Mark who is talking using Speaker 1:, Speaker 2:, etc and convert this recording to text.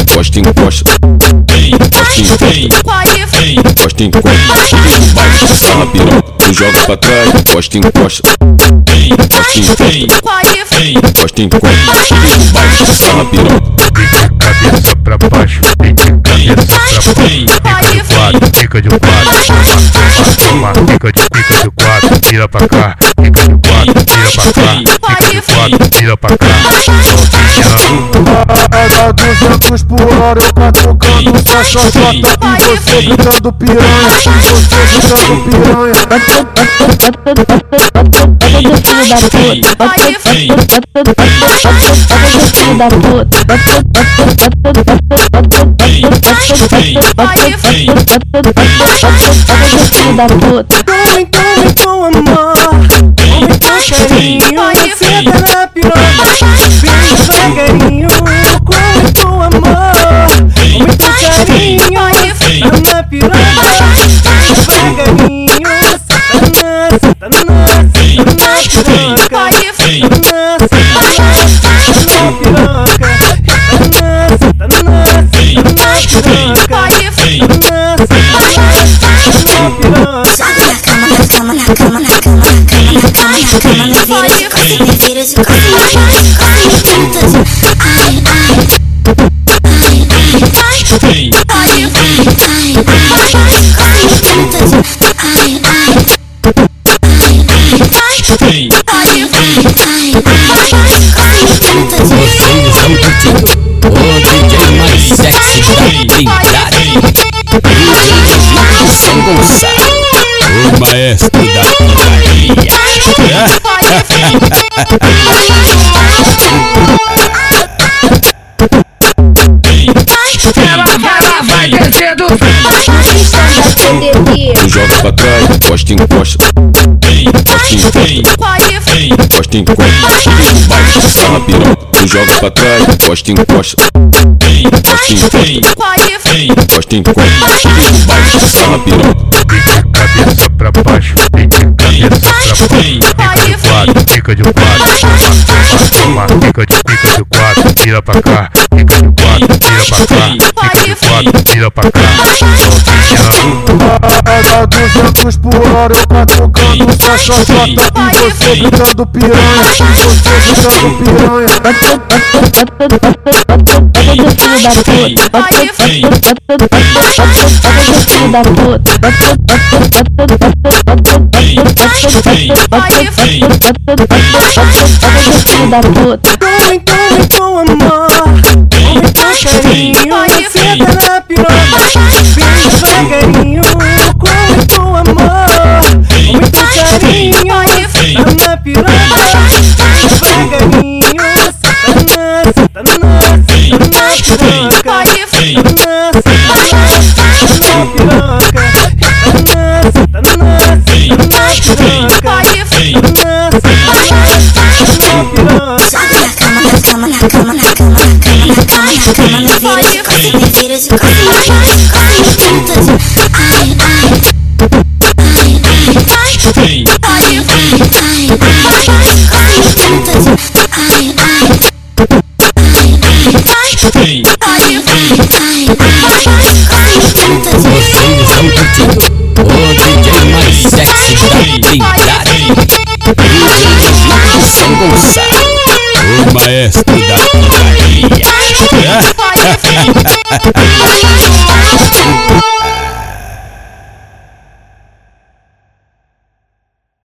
Speaker 1: encosta, encosta. Encosta, vem, vem, encosta, encosta. Baixo, sarra piroca, tu joga pra trás, encosta, encosta. Encosta, vem, vem, encosta, encosta. Baixo, sarra piroca.
Speaker 2: Cabeça pra baixo, vem de cabeça pra baixo. Fica de quatro, fica de quatro. Toma, fica de, fica de quatro. Vira pra cá, fica de quatro. Vira pra cá, fica de quatro. Vira pra cá.
Speaker 3: É da 200 por hora, eu catucando sua xoxota E você gritando piranha, e você gritando piranha.
Speaker 4: Filho da puta, filho da puta.
Speaker 5: Come, come com amor, come com carinho, você tá na piroca, devagarinho. Com amor, come com carinho, tá na piroca, devagarinho. Satanás, Satanás, Satanás, piroca, Satanás, Satanás, Satanás, piroca, Satanás, Satanás, Satanás, piroca, Satanás, Satanás, piroca.
Speaker 6: Sobe na cama, na cama, na cama, na cama, na cama, na cama, na cama, me vira de costa, me vira de costa, me costa,
Speaker 7: o DJ mais sexy da Trindade DJ de São Gonçalo O maestro da putaria
Speaker 1: Ela vai descendo. Tu joga pra trás, encosta, encosta. Encosta, vem, encosta, encosta. Sarra piroca, tu joga pra trás, encosta, encosta. Encosta, encosta, encosta. Baixo, sarra piroca.
Speaker 2: Cabeça pra baixo, de cabeça pra baixo. Fica de quatro, fica de quatro. Fica de, fica de quatro. Vira pra cá, fica de quatro. Vira pra cá, fica de quatro. Vira pra cá.
Speaker 3: É da 200 por hora, eu catucando sua xoxota E você gritando piranha, e você gritando piranha.
Speaker 5: Come, come com amor, come com carinho,
Speaker 6: cama, na cama, na cama, na cama, na cama, me vira de costa, me vira de costa, costa, me tenta de ai, ai, ai, ai, ai, ai, ai, me tenta de ai, ai, ai, ai, ai, ai, tenta de
Speaker 7: o DJ mais sexy da Trindade DJ de São Gonçalo O maestro da putaria